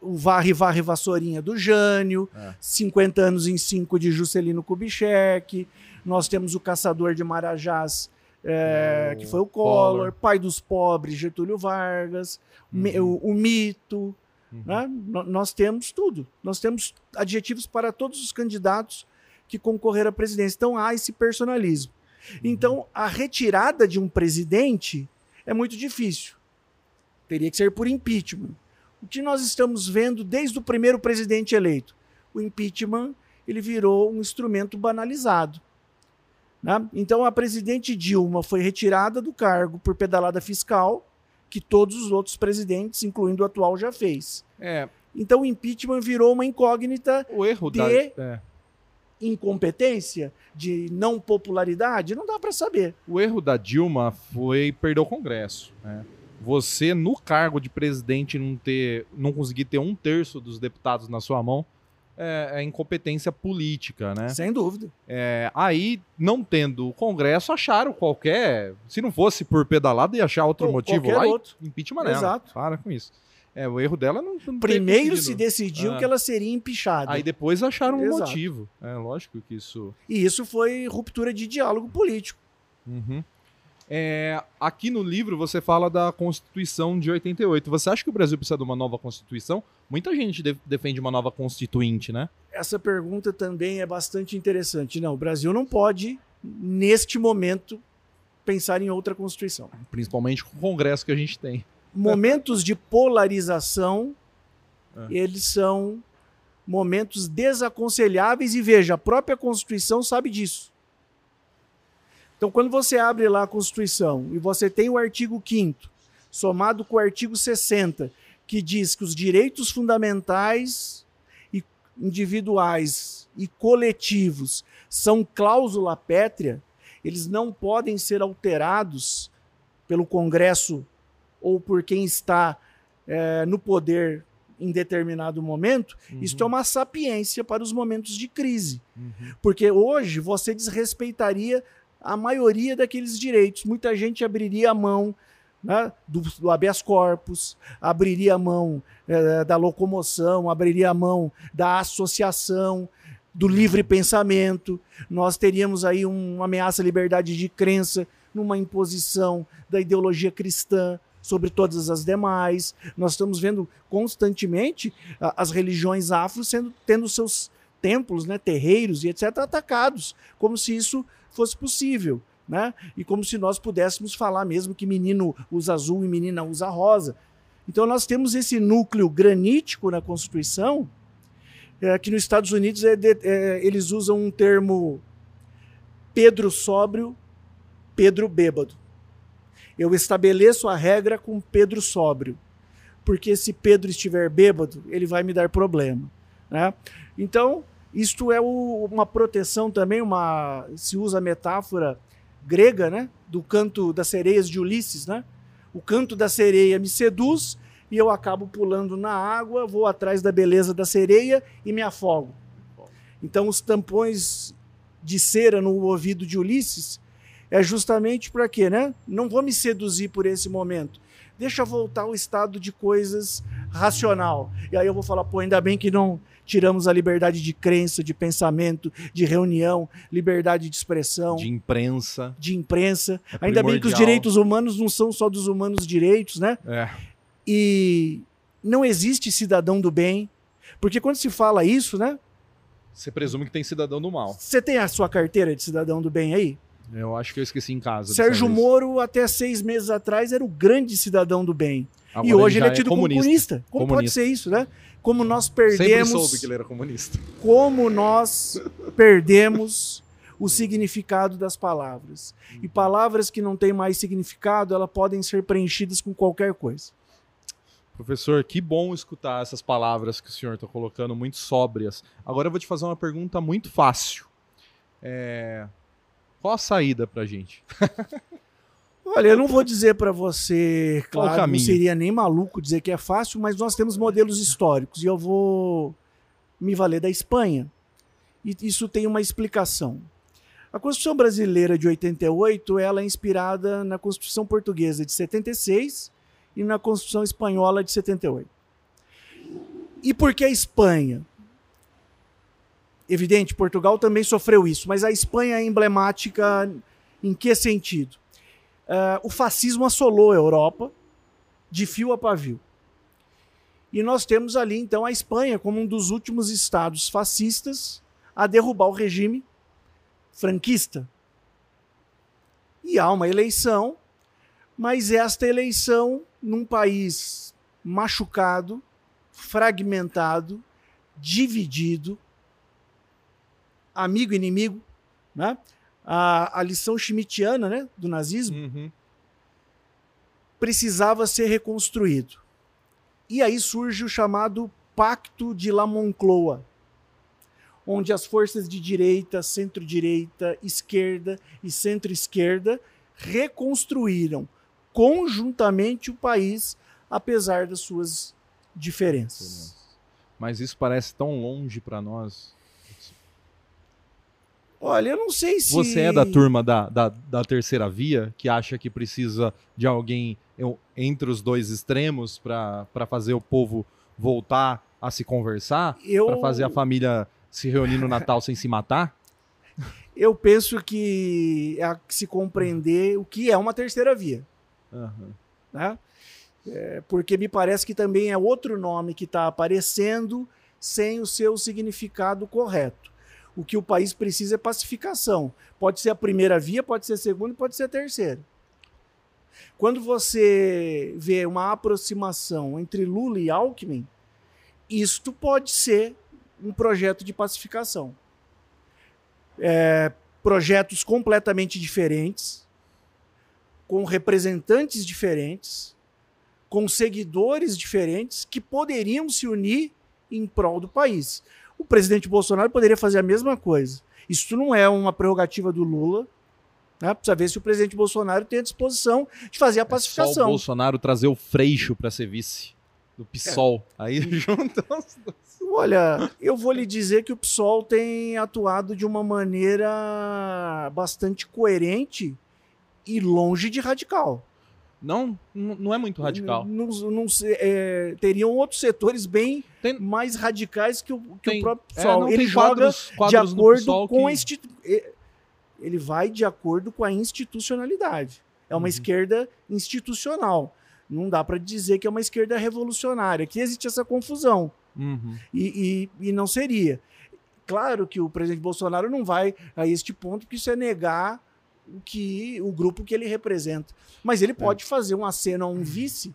O varre, varre, vassourinha do Jânio, é. 50 anos em 5 de Juscelino Kubitschek, nós temos o Caçador de Marajás, é, que foi o Collor, Collor, Pai dos Pobres, Getúlio Vargas, uhum. o, o, Mito, uhum. né? nós temos tudo, nós temos adjetivos para todos os candidatos que concorreram à presidência. Então há esse personalismo. Então, a retirada de um presidente é muito difícil. Teria que ser por impeachment. O que nós estamos vendo desde o primeiro presidente eleito? O impeachment ele virou um instrumento banalizado. Né? Então, a presidente Dilma foi retirada do cargo por pedalada fiscal, que todos os outros presidentes, incluindo o atual, já fez. É. Então, o impeachment virou uma incógnita o erro de da... é incompetência, de não popularidade? Não dá para saber. O erro da Dilma foi perder o Congresso. Né? Você, no cargo de presidente, não, ter, não conseguir ter um terço dos deputados na sua mão, é, é incompetência política, né? Sem dúvida. É, aí, não tendo o Congresso, acharam qualquer. Se não fosse por pedalada, ia achar outro Ou motivo lá. Outro. impeachment. Exato. Para com isso. É, o erro dela não. não Primeiro se decidiu ah. que ela seria empichada. Aí depois acharam um motivo. É lógico que isso. E isso foi ruptura de diálogo político. Uhum. É, aqui no livro você fala da Constituição de 88. Você acha que o Brasil precisa de uma nova Constituição? Muita gente de defende uma nova Constituinte, né? Essa pergunta também é bastante interessante. Não, o Brasil não pode, neste momento, pensar em outra Constituição. Principalmente com o Congresso que a gente tem momentos de polarização, é. eles são momentos desaconselháveis e veja, a própria Constituição sabe disso. Então, quando você abre lá a Constituição e você tem o artigo 5 somado com o artigo 60, que diz que os direitos fundamentais e individuais e coletivos são cláusula pétrea, eles não podem ser alterados pelo Congresso ou por quem está é, no poder em determinado momento, uhum. isto é uma sapiência para os momentos de crise. Uhum. Porque hoje você desrespeitaria a maioria daqueles direitos. Muita gente abriria a mão né, do, do habeas corpus, abriria a mão é, da locomoção, abriria a mão da associação, do livre pensamento. Nós teríamos aí um, uma ameaça à liberdade de crença numa imposição da ideologia cristã sobre todas as demais. Nós estamos vendo constantemente as religiões afro sendo tendo seus templos, né, terreiros e etc atacados, como se isso fosse possível, né? E como se nós pudéssemos falar mesmo que menino usa azul e menina usa rosa. Então nós temos esse núcleo granítico na Constituição, é, que nos Estados Unidos é de, é, eles usam um termo Pedro sóbrio, Pedro bêbado. Eu estabeleço a regra com Pedro sóbrio, porque se Pedro estiver bêbado, ele vai me dar problema. Né? Então, isto é o, uma proteção também, uma se usa a metáfora grega, né, do canto das sereias de Ulisses, né? O canto da sereia me seduz e eu acabo pulando na água, vou atrás da beleza da sereia e me afogo. Então, os tampões de cera no ouvido de Ulisses é justamente para quê, né? Não vou me seduzir por esse momento. Deixa eu voltar ao estado de coisas racional. E aí eu vou falar, pô, ainda bem que não tiramos a liberdade de crença, de pensamento, de reunião, liberdade de expressão, de imprensa. De imprensa. É ainda bem que os direitos humanos não são só dos humanos direitos, né? É. E não existe cidadão do bem, porque quando se fala isso, né? Você presume que tem cidadão do mal. Você tem a sua carteira de cidadão do bem aí? Eu acho que eu esqueci em casa. Sérgio Moro, até seis meses atrás, era o grande cidadão do bem. Agora e hoje ele, ele é tido é comunista. como comunista. Como comunista. pode ser isso, né? Como nós perdemos. Sempre soube que ele era comunista. Como nós perdemos o significado das palavras. E palavras que não têm mais significado, elas podem ser preenchidas com qualquer coisa. Professor, que bom escutar essas palavras que o senhor está colocando, muito sóbrias. Agora eu vou te fazer uma pergunta muito fácil. É, qual a saída pra gente? Olha, eu não vou dizer para você, claro, não seria nem maluco dizer que é fácil, mas nós temos modelos históricos e eu vou me valer da Espanha. E isso tem uma explicação. A Constituição brasileira de 88, ela é inspirada na Constituição portuguesa de 76 e na Constituição espanhola de 78. E por que a Espanha? Evidente, Portugal também sofreu isso, mas a Espanha é emblemática em que sentido? Uh, o fascismo assolou a Europa de fio a pavio. E nós temos ali, então, a Espanha como um dos últimos estados fascistas a derrubar o regime franquista. E há uma eleição, mas esta eleição, num país machucado, fragmentado, dividido, amigo e inimigo, né? A, a lição schmittiana né, do nazismo uhum. precisava ser reconstruído. E aí surge o chamado Pacto de La Moncloa, onde as forças de direita, centro-direita, esquerda e centro-esquerda reconstruíram conjuntamente o país, apesar das suas diferenças. Mas isso parece tão longe para nós. Olha, eu não sei se. Você é da turma da, da, da terceira via, que acha que precisa de alguém entre os dois extremos para fazer o povo voltar a se conversar? Eu... Para fazer a família se reunir no Natal sem se matar? Eu penso que é se compreender o que é uma terceira via. Uhum. Né? É, porque me parece que também é outro nome que está aparecendo sem o seu significado correto. O que o país precisa é pacificação. Pode ser a primeira via, pode ser a segunda, pode ser a terceira. Quando você vê uma aproximação entre Lula e Alckmin, isto pode ser um projeto de pacificação. É, projetos completamente diferentes, com representantes diferentes, com seguidores diferentes que poderiam se unir em prol do país. O presidente Bolsonaro poderia fazer a mesma coisa. Isso não é uma prerrogativa do Lula. Né? Precisa ver se o presidente Bolsonaro tem a disposição de fazer a É só o pacificação. Bolsonaro trazer o Freixo para ser vice do PSOL. É. Aí juntam os dois. Olha, eu vou lhe dizer que o PSOL tem atuado de uma maneira bastante coerente e longe de radical. Não, não é muito radical. Não, não é, teriam outros setores bem Tem- mais radicais que o, que Tem- o próprio É, PSOL. não, ele joga quadros- de acordo com a que- institu... e- Ele vai de acordo com a institucionalidade. É uma Uhum. esquerda institucional. Não dá para dizer que é uma esquerda revolucionária. Aqui existe essa confusão. Uhum. E, e- e não seria. Claro que o presidente Bolsonaro não vai a este ponto, porque isso é negar que o grupo que ele representa. Mas É. ele pode fazer um aceno a um vice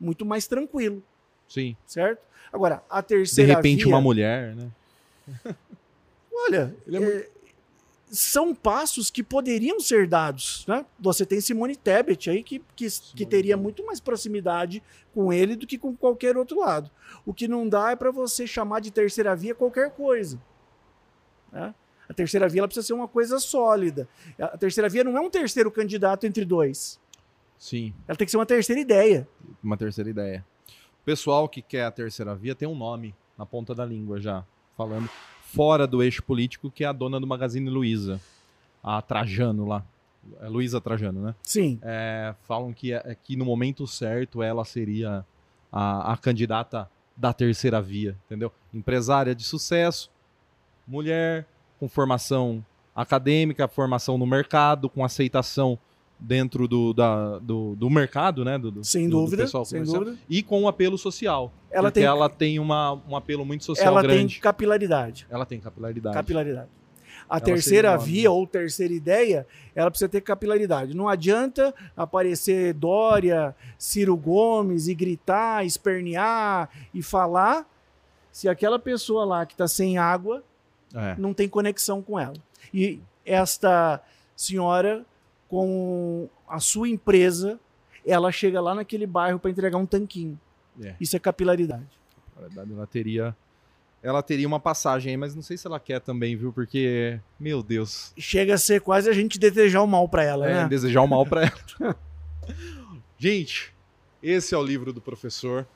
muito mais tranquilo, Sim. certo? Agora, a De terceira repente, via, uma mulher, né? olha, é é, são passos que poderiam ser dados, né? Você tem Simone Tebet aí que, que, que Simone teria Tebet. muito mais proximidade com ele do que com qualquer outro lado. O que não dá é para você chamar de terceira via qualquer coisa. né? A terceira via ela precisa ser uma coisa sólida. A terceira via não é um terceiro candidato entre dois. Sim, Ela tem que ser uma terceira ideia. uma terceira ideia. O pessoal que quer a terceira via tem um nome na ponta da língua já, falando fora do eixo político, que é a dona do Magazine Luiza, a Trajano lá. É Luísa Trajano, né? Sim. É, falam que, é- que no momento certo ela seria a, a candidata da terceira via, entendeu? Empresária de sucesso, mulher, com formação acadêmica, formação no mercado, com aceitação dentro do, da- do, do mercado, né? Do, do- Sem do- do dúvida. pessoal sem dúvida. E com um apelo social. Ela porque tem, ela tem uma, um apelo muito social ela tem grande. capilaridade. Ela tem capilaridade. capilaridade. A seria terceira via ou terceira ideia, ela precisa ter capilaridade. Não adianta aparecer Dória, Ciro Gomes e gritar, espernear e falar se aquela pessoa lá que está sem água É. não tem conexão com ela. E esta senhora, com a sua empresa, ela chega lá naquele bairro para entregar um tanquinho. É. Isso é capilaridade. Na verdade, ela teria. Ela teria uma passagem aí, mas não sei se ela quer também, viu? Porque, meu Deus. Chega a ser quase a gente desejar o mal para ela, É, né? desejar o mal pra ela. Gente, esse é o livro do professor.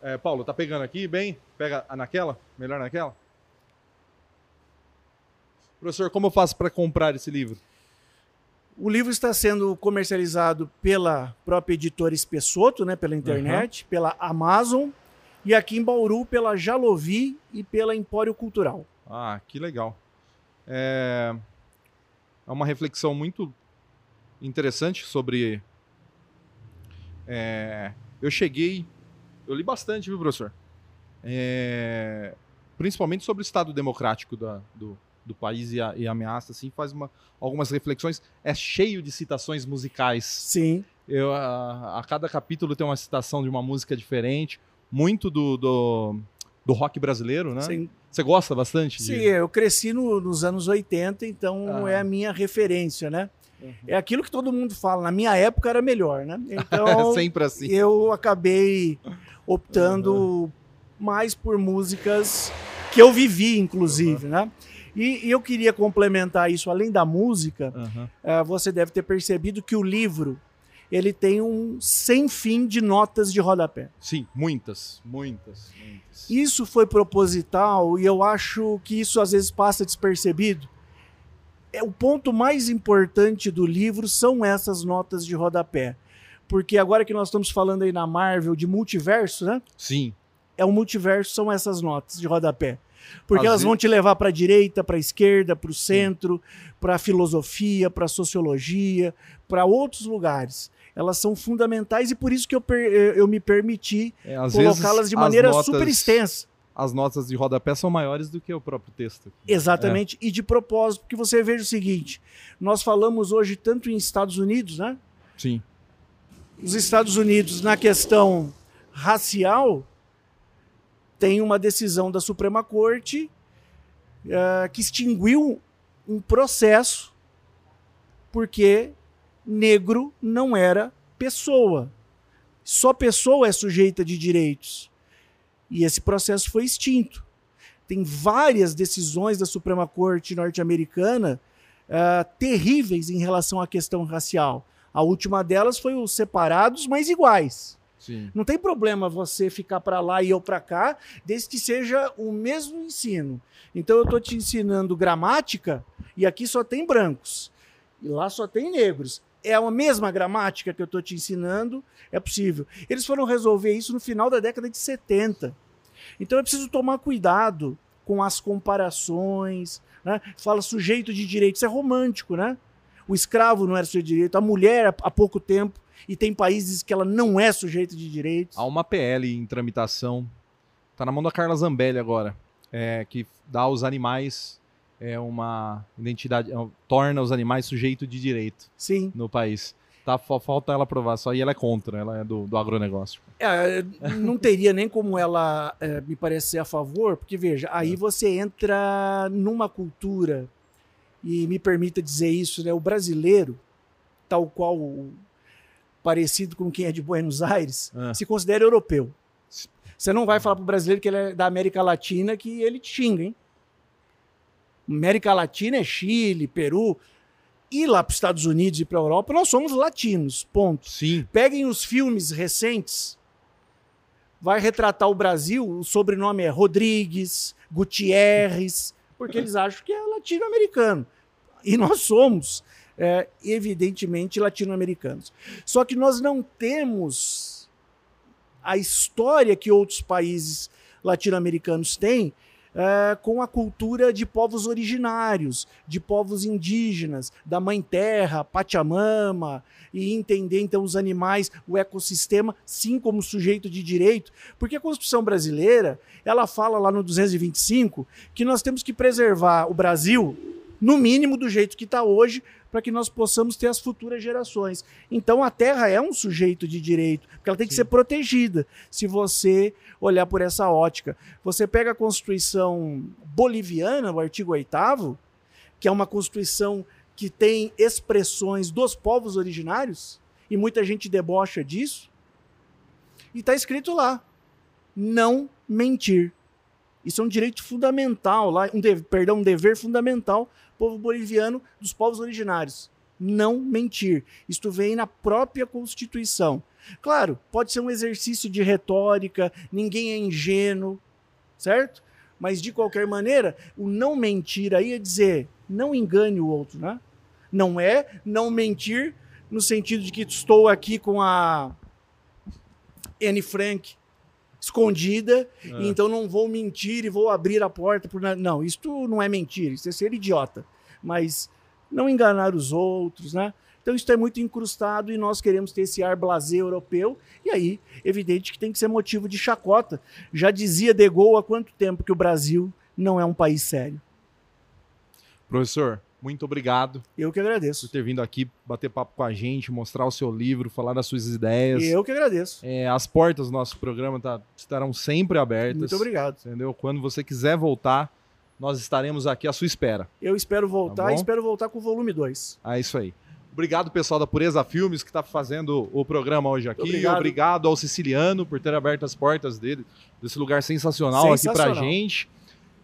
É, Paulo, tá pegando aqui bem? Pega naquela? Melhor naquela? Professor, como eu faço para comprar esse livro? O livro está sendo comercializado pela própria editora Espessoto, né, pela internet, pela Amazon e aqui em Bauru pela Jalovi e pela Empório Cultural. Ah, que legal. É, é uma reflexão muito interessante sobre. é, eu cheguei. Eu li bastante, viu, professor? É, principalmente sobre o Estado democrático da- do, do país e a, e ameaça, assim, faz uma, algumas reflexões. É cheio de citações musicais. Sim, Eu, a, a cada capítulo tem uma citação de uma música diferente, muito do, do, do rock brasileiro, né? sim. Você gosta bastante? de- Sim, eu cresci no- nos anos 80, então Ah. é a minha referência, né? Uhum. É aquilo que todo mundo fala. Na minha época era melhor, né? É Então sempre assim. eu acabei optando mais por músicas que eu vivi, inclusive, né? E, e eu queria complementar isso, além da música, Aham. eh, você deve ter percebido que o livro ele tem um sem fim de notas de rodapé. Sim, muitas, muitas, muitas. Isso foi proposital e eu acho que isso às vezes passa despercebido. É o ponto mais importante do livro são essas notas de rodapé. Porque agora que nós estamos falando aí na Marvel de multiverso, né? Sim, É o multiverso são essas notas de rodapé. Porque Às elas vão te levar para a direita, para a esquerda, para o centro, para a filosofia, para a sociologia, para outros lugares. Elas são fundamentais e por isso que eu, eu me permiti é, colocá-las de maneira notas- super extensa. As notas de rodapé são maiores do que o próprio texto. Exatamente, e de propósito, porque você veja o seguinte: nós falamos hoje tanto em Estados Unidos, né? Sim, Os Estados Unidos, na questão racial, tem uma decisão da Suprema Corte eh, que extinguiu um processo porque negro não era pessoa. Só pessoa é sujeita de direitos. E esse processo foi extinto. Tem várias decisões da Suprema Corte norte-americana uh, terríveis em relação à questão racial. A última delas foi os separados, mas iguais. Não tem problema você ficar para lá e eu para cá, desde que seja o mesmo ensino. Então eu estou te ensinando gramática e aqui só tem brancos e lá só tem negros. É a mesma gramática que eu estou te ensinando, é possível. Eles foram resolver isso no final da década de 70. Então é preciso tomar cuidado com as comparações. Né? Fala sujeito de direito, isso é romântico, né? O escravo não era de direito, a mulher há pouco tempo, e tem países que ela não é sujeito de direitos. Há uma PL em tramitação, tá na mão da Carla Zambelli agora, é, que dá aos animais é, uma identidade, é, torna os animais sujeito de direito Sim. no país. Tá, falta ela aprovar só, e ela é contra, ela é do, do agronegócio. É, não teria nem como ela é, me parecer a favor, porque veja, aí é. você entra numa cultura, e me permita dizer isso, né, o brasileiro, tal qual parecido com quem é de Buenos Aires, é. se considera europeu. Você não vai falar para o brasileiro que ele é da América Latina que ele te xinga, hein? América Latina é Chile, Peru. E lá para os Estados Unidos e para a Europa, nós somos latinos, ponto. Sim. Peguem os filmes recentes, vai retratar o Brasil, o sobrenome é Rodrigues, Gutierrez, porque eles acham que é latino-americano. E nós somos, é, evidentemente, latino-americanos. Só que nós não temos a história que outros países latino-americanos têm é, com a cultura de povos originários, de povos indígenas, da Mãe Terra, Pachamama, e entender então os animais, o ecossistema, sim como sujeito de direito, porque a Constituição brasileira, ela fala lá no 225 que nós temos que preservar o Brasil no mínimo do jeito que está hoje, para que nós possamos ter as futuras gerações. Então a terra é um sujeito de direito, porque ela tem que Sim. ser protegida. Se você olhar por essa ótica, você pega a Constituição boliviana, o artigo 8 que é uma constituição que tem expressões dos povos originários, e muita gente debocha disso. E está escrito lá: não mentir. Isso é um direito fundamental, lá, um perdão, um dever fundamental povo boliviano, dos povos originários. Não mentir. Isto vem na própria Constituição. Claro, pode ser um exercício de retórica, ninguém é ingênuo, certo? Mas de qualquer maneira, o não mentir aí é dizer não engane o outro, né? Não é não mentir no sentido de que estou aqui com a Anne Frank escondida, e então não vou mentir e vou abrir a porta. Por... Não, isto não é mentir, isso é ser idiota. Mas não enganar os outros, né? Então isso é muito incrustado e nós queremos ter esse ar blasé europeu, e aí, evidente que tem que ser motivo de chacota. Já dizia De Gaulle há quanto tempo que o Brasil não é um país sério. Professor, muito obrigado. Eu que agradeço. Por ter vindo aqui bater papo com a gente, mostrar o seu livro, falar das suas ideias. Eu que agradeço. É, as portas do nosso programa tá, estarão sempre abertas. Muito obrigado. Entendeu? Quando você quiser voltar, nós estaremos aqui à sua espera. Eu espero voltar tá e espero voltar com o volume 2. É isso aí. Obrigado, pessoal da Pureza Filmes, que está fazendo o programa hoje aqui. Obrigado. Obrigado ao Siciliano por ter aberto as portas dele, desse lugar sensacional, sensacional. aqui pra gente.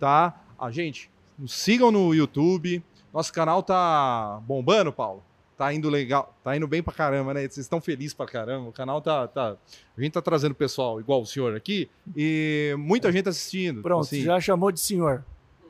Tá? A gente, nos sigam no YouTube nosso canal tá bombando, Paulo. Tá indo legal, tá indo bem pra caramba, né? Vocês estão felizes pra caramba. O canal tá, tá. A gente tá trazendo pessoal igual o senhor aqui e muita gente assistindo. Pronto, assim. já chamou de senhor.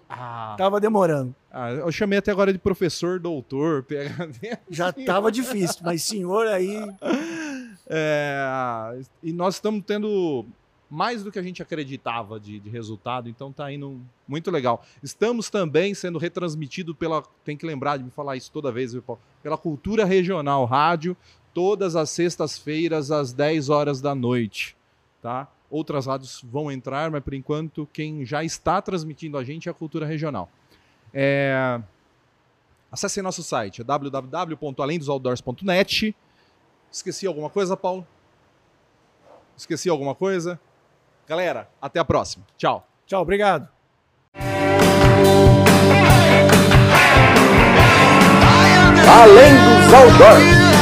Ah. Tava demorando. Ah, eu chamei até agora de professor, doutor, PHD. Já tava difícil, mas senhor aí. É, e nós estamos tendo mais do que a gente acreditava de, de resultado, então está indo muito legal. Estamos também sendo retransmitido pela, tem que lembrar de me falar isso toda vez, pela Cultura Regional Rádio, todas as sextas-feiras às 10 horas da noite, tá? Outras rádios vão entrar, mas por enquanto quem já está transmitindo a gente é a Cultura Regional. É... Acesse nosso site, é www.alemdosoutdoors.net. Esqueci alguma coisa, Paulo? Esqueci alguma coisa? Galera, até a próxima. Tchau. Tchau, obrigado. Além dos outdoors.